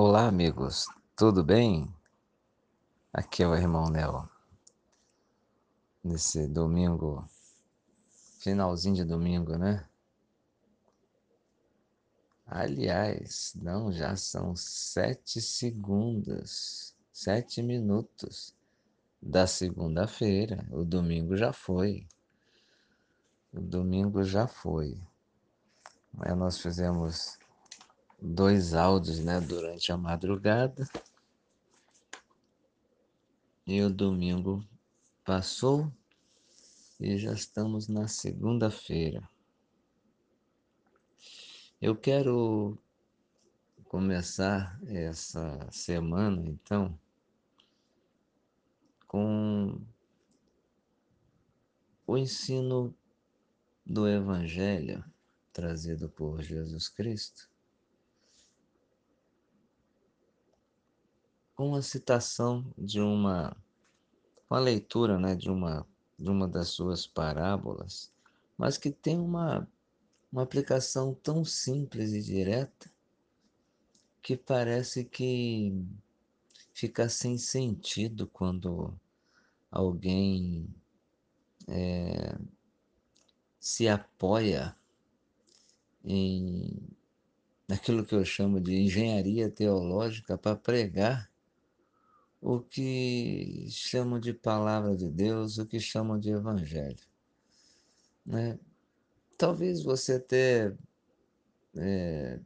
Olá, amigos, tudo bem? Aqui é o irmão Nel. Nesse domingo, finalzinho de domingo, né? Aliás, não, já são sete segundos, sete minutos da segunda-feira. O domingo já foi. O domingo já foi. Mas nós fizemos dois áudios, né, durante a madrugada. E o domingo passou e já estamos na segunda-feira. Eu quero começar essa semana, então, com o ensino do Evangelho trazido por Jesus Cristo com a citação de uma, uma leitura né, de, uma, de uma das suas parábolas, mas que tem uma, uma aplicação tão simples e direta que parece que fica sem sentido quando alguém é, se apoia em naquilo que eu chamo de engenharia teológica para pregar o que chamam de palavra de Deus, o que chamam de evangelho. Né? Talvez você até é,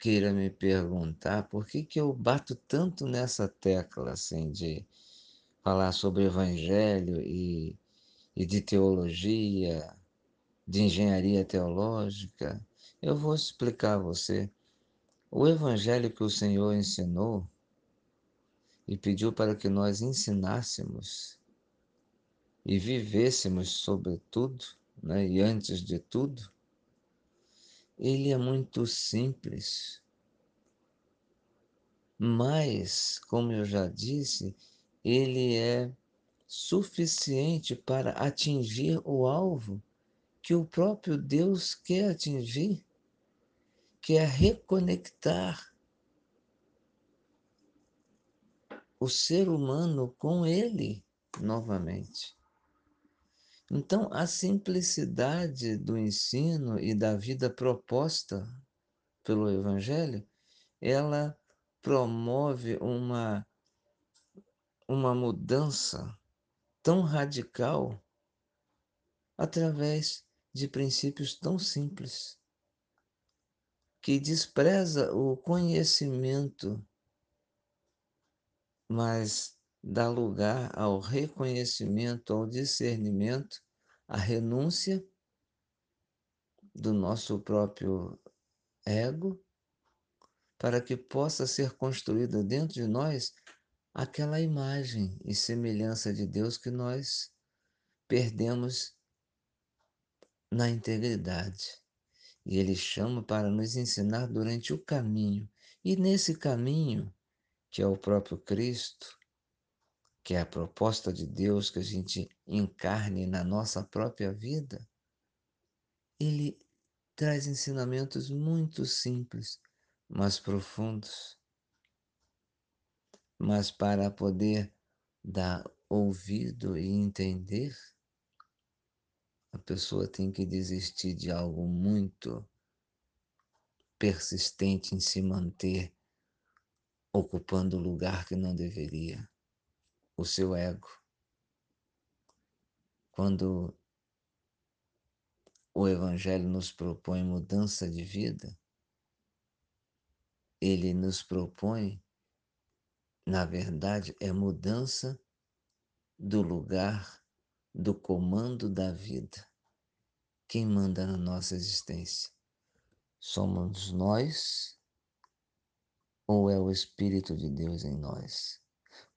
queira me perguntar por que, que eu bato tanto nessa tecla assim de falar sobre evangelho e, e de teologia, de engenharia teológica. Eu vou explicar a você. O evangelho que o Senhor ensinou e pediu para que nós ensinássemos e vivêssemos sobretudo, né, e antes de tudo, ele é muito simples. Mas, como eu já disse, ele é suficiente para atingir o alvo que o próprio Deus quer atingir, que é reconectar o ser humano com ele novamente. Então, a simplicidade do ensino e da vida proposta pelo Evangelho, ela promove uma, uma mudança tão radical através de princípios tão simples, que despreza o conhecimento mas dá lugar ao reconhecimento, ao discernimento, à renúncia do nosso próprio ego, para que possa ser construída dentro de nós aquela imagem e semelhança de Deus que nós perdemos na integridade. E Ele chama para nos ensinar durante o caminho. E nesse caminho, que é o próprio Cristo, que é a proposta de Deus que a gente encarne na nossa própria vida, ele traz ensinamentos muito simples, mas profundos. Mas para poder dar ouvido e entender, a pessoa tem que desistir de algo muito persistente em se manter ocupando o lugar que não deveria, o seu ego. Quando o Evangelho nos propõe mudança de vida, ele nos propõe, na verdade, é mudança do lugar do comando da vida. Quem manda na nossa existência? Somos nós ou é o Espírito de Deus em nós?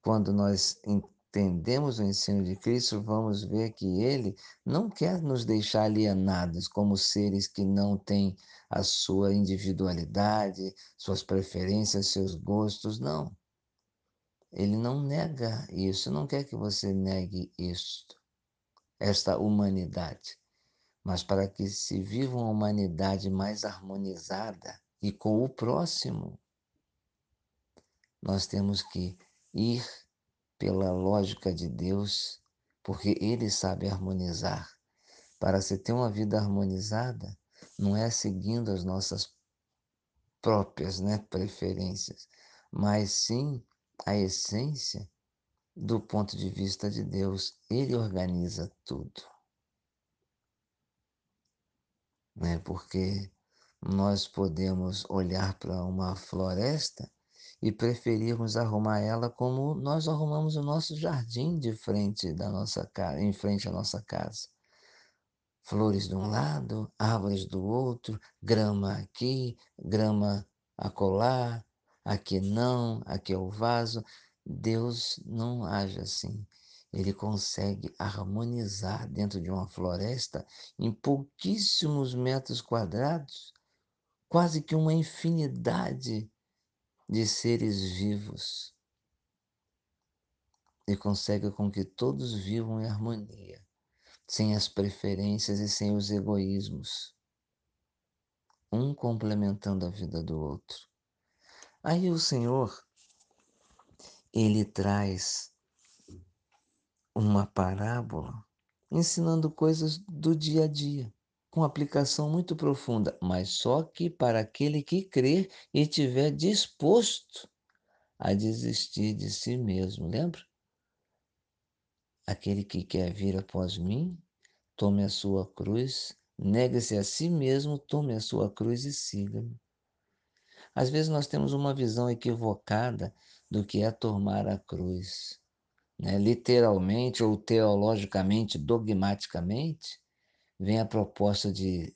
Quando nós entendemos o ensino de Cristo, vamos ver que ele não quer nos deixar alienados como seres que não têm a sua individualidade, suas preferências, seus gostos, não. Ele não nega isso, não quer que você negue isto, esta humanidade. Mas para que se viva uma humanidade mais harmonizada e com o próximo, nós temos que ir pela lógica de Deus, porque Ele sabe harmonizar. Para se ter uma vida harmonizada, não é seguindo as nossas próprias né, preferências, mas sim a essência do ponto de vista de Deus. Ele organiza tudo. Né? Porque nós podemos olhar para uma floresta e preferirmos arrumar ela como nós arrumamos o nosso jardim de frente da nossa casa, em frente à nossa casa. Flores de um lado, árvores do outro, grama aqui, grama acolá, aqui não, aqui é o vaso. Deus não age assim. Ele consegue harmonizar dentro de uma floresta em pouquíssimos metros quadrados, quase que uma infinidade de seres vivos. E consegue com que todos vivam em harmonia, sem as preferências e sem os egoísmos, um complementando a vida do outro. Aí o Senhor, ele traz uma parábola ensinando coisas do dia a dia, com aplicação muito profunda, mas só que para aquele que crer e tiver disposto a desistir de si mesmo, lembra? Aquele que quer vir após mim, tome a sua cruz, negue-se a si mesmo, tome a sua cruz e siga-me. Às vezes nós temos uma visão equivocada do que é tomar a cruz. Né? Literalmente ou teologicamente, dogmaticamente, vem a proposta de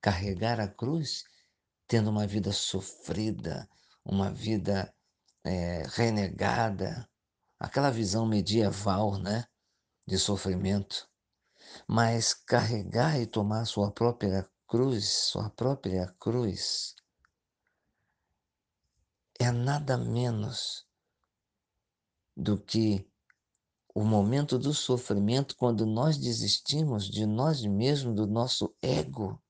carregar a cruz, tendo uma vida sofrida, uma vida é, renegada, aquela visão medieval, né, de sofrimento. Mas carregar e tomar sua própria cruz, sua própria cruz, é nada menos do que o momento do sofrimento quando nós desistimos de nós mesmos, do nosso ego,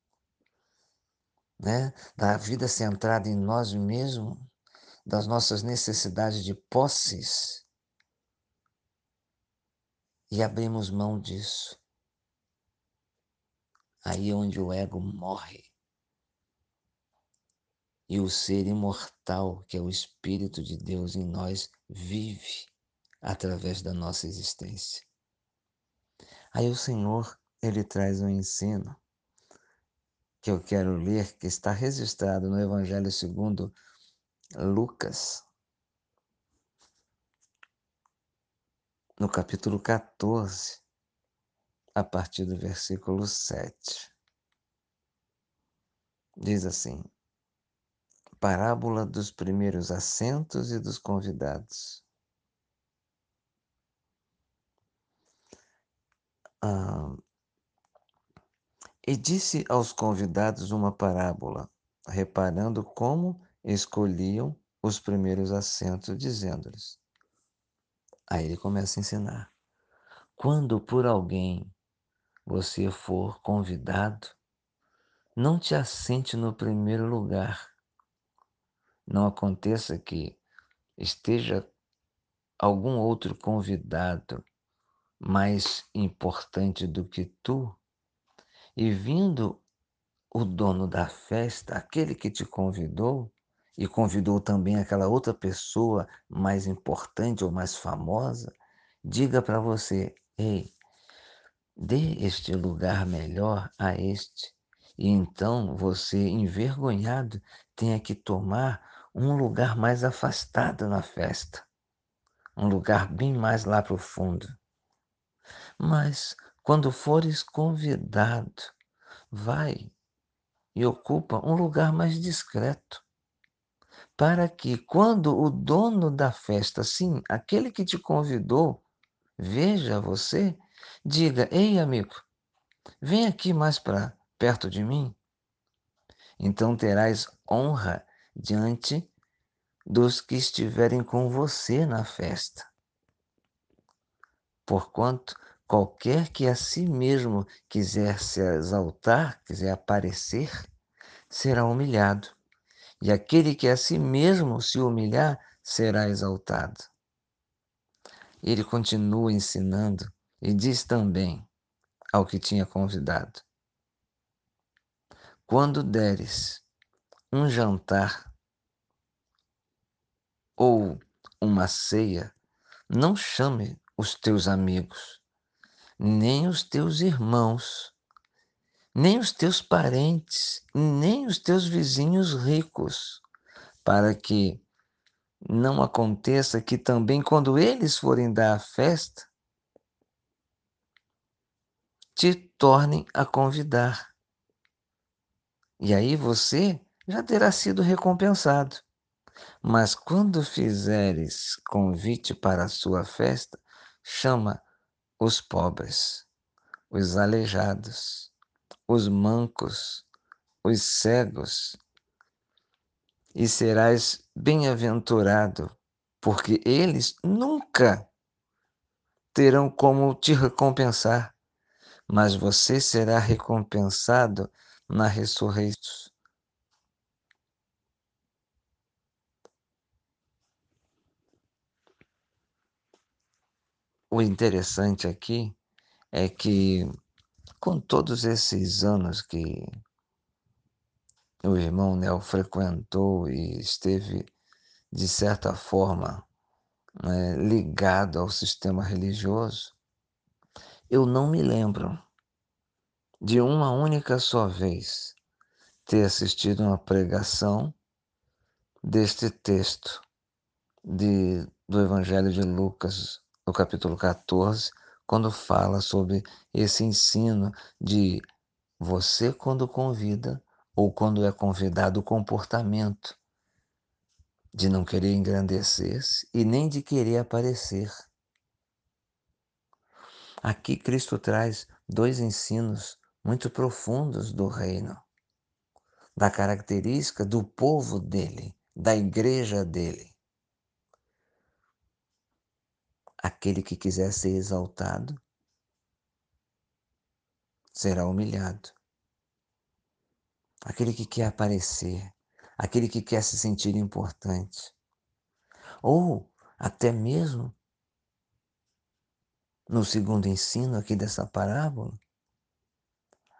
né? da vida centrada em nós mesmos, das nossas necessidades de posses e abrimos mão disso. Aí é onde o ego morre. E o ser imortal, que é o Espírito de Deus em nós, vive através da nossa existência. Aí o Senhor, ele traz um ensino que eu quero ler, que está registrado no Evangelho segundo Lucas, no capítulo 14, a partir do versículo 7. Diz assim: Parábola dos primeiros assentos e dos convidados. Ah, e disse aos convidados uma parábola, reparando como escolhiam os primeiros assentos, dizendo-lhes. Aí ele começa a ensinar. Quando por alguém você for convidado, não te assente no primeiro lugar. Não aconteça que esteja algum outro convidado mais importante do que tu, e vindo o dono da festa, aquele que te convidou, e convidou também aquela outra pessoa mais importante ou mais famosa, diga para você: ei, dê este lugar melhor a este. E então você, envergonhado, tenha que tomar um lugar mais afastado na festa, um lugar bem mais lá para o fundo. Mas quando fores convidado, vai e ocupa um lugar mais discreto, para que quando o dono da festa, sim, aquele que te convidou, veja você, diga: "Ei, amigo, vem aqui mais para perto de mim". Então terás honra diante dos que estiverem com você na festa. Porquanto Qualquer que a si mesmo quiser se exaltar, quiser aparecer, será humilhado. E aquele que a si mesmo se humilhar, será exaltado. Ele continua ensinando e diz também ao que tinha convidado: Quando deres um jantar ou uma ceia, não chame os teus amigos, nem os teus irmãos, nem os teus parentes, nem os teus vizinhos ricos, para que não aconteça que também quando eles forem dar a festa, te tornem a convidar. E aí você já terá sido recompensado. Mas quando fizeres convite para a sua festa, chama os pobres, os aleijados, os mancos, os cegos, e serás bem-aventurado, porque eles nunca terão como te recompensar, mas você será recompensado na ressurreição. O interessante aqui é que, com todos esses anos que o irmão Nel frequentou e esteve, de certa forma, né, ligado ao sistema religioso, eu não me lembro de uma única só vez ter assistido uma pregação deste texto de, do Evangelho de Lucas, no capítulo 14, quando fala sobre esse ensino de você, quando convida, ou quando é convidado, o comportamento de não querer engrandecer-se e nem de querer aparecer. Aqui Cristo traz dois ensinos muito profundos do reino, da característica do povo dele, da igreja dele. Aquele que quiser ser exaltado será humilhado. Aquele que quer aparecer, aquele que quer se sentir importante. Ou até mesmo no segundo ensino aqui dessa parábola,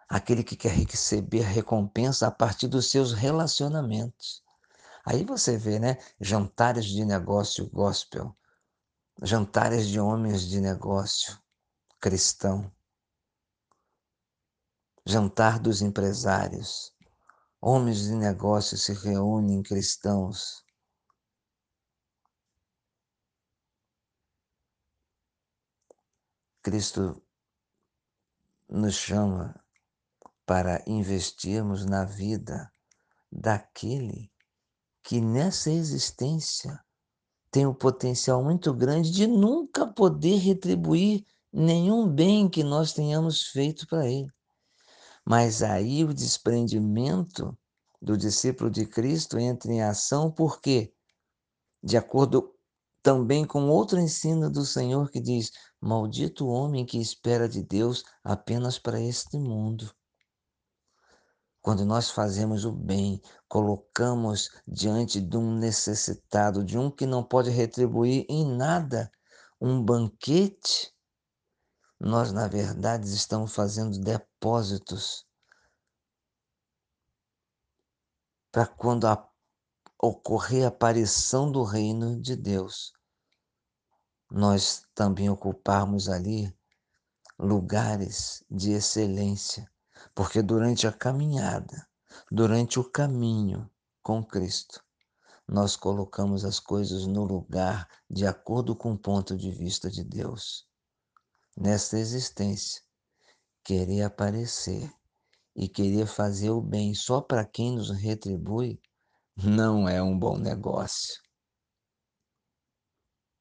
aquele que quer receber recompensa a partir dos seus relacionamentos. Aí você vê, né? Jantares de negócio gospel, jantares de homens de negócio cristão, jantar dos empresários, homens de negócio se reúnem cristãos. Cristo nos chama para investirmos na vida daquele que nessa existência tem o potencial muito grande de nunca poder retribuir nenhum bem que nós tenhamos feito para ele. Mas aí o desprendimento do discípulo de Cristo entra em ação, porque, de acordo também com outro ensino do Senhor que diz: Maldito o homem que espera de Deus apenas para este mundo. Quando nós fazemos o bem, colocamos diante de um necessitado, de um que não pode retribuir em nada um banquete, nós, na verdade, estamos fazendo depósitos para quando a, ocorrer a aparição do reino de Deus, nós também ocuparmos ali lugares de excelência, porque durante a caminhada, durante o caminho com Cristo, nós colocamos as coisas no lugar de acordo com o ponto de vista de Deus nesta existência, querer aparecer e querer fazer o bem só para quem nos retribui não é um bom negócio.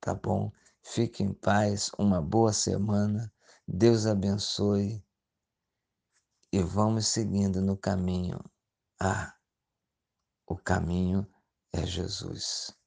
Tá bom? Fique em paz, uma boa semana, Deus abençoe e vamos seguindo no caminho. Ah, o caminho é Jesus.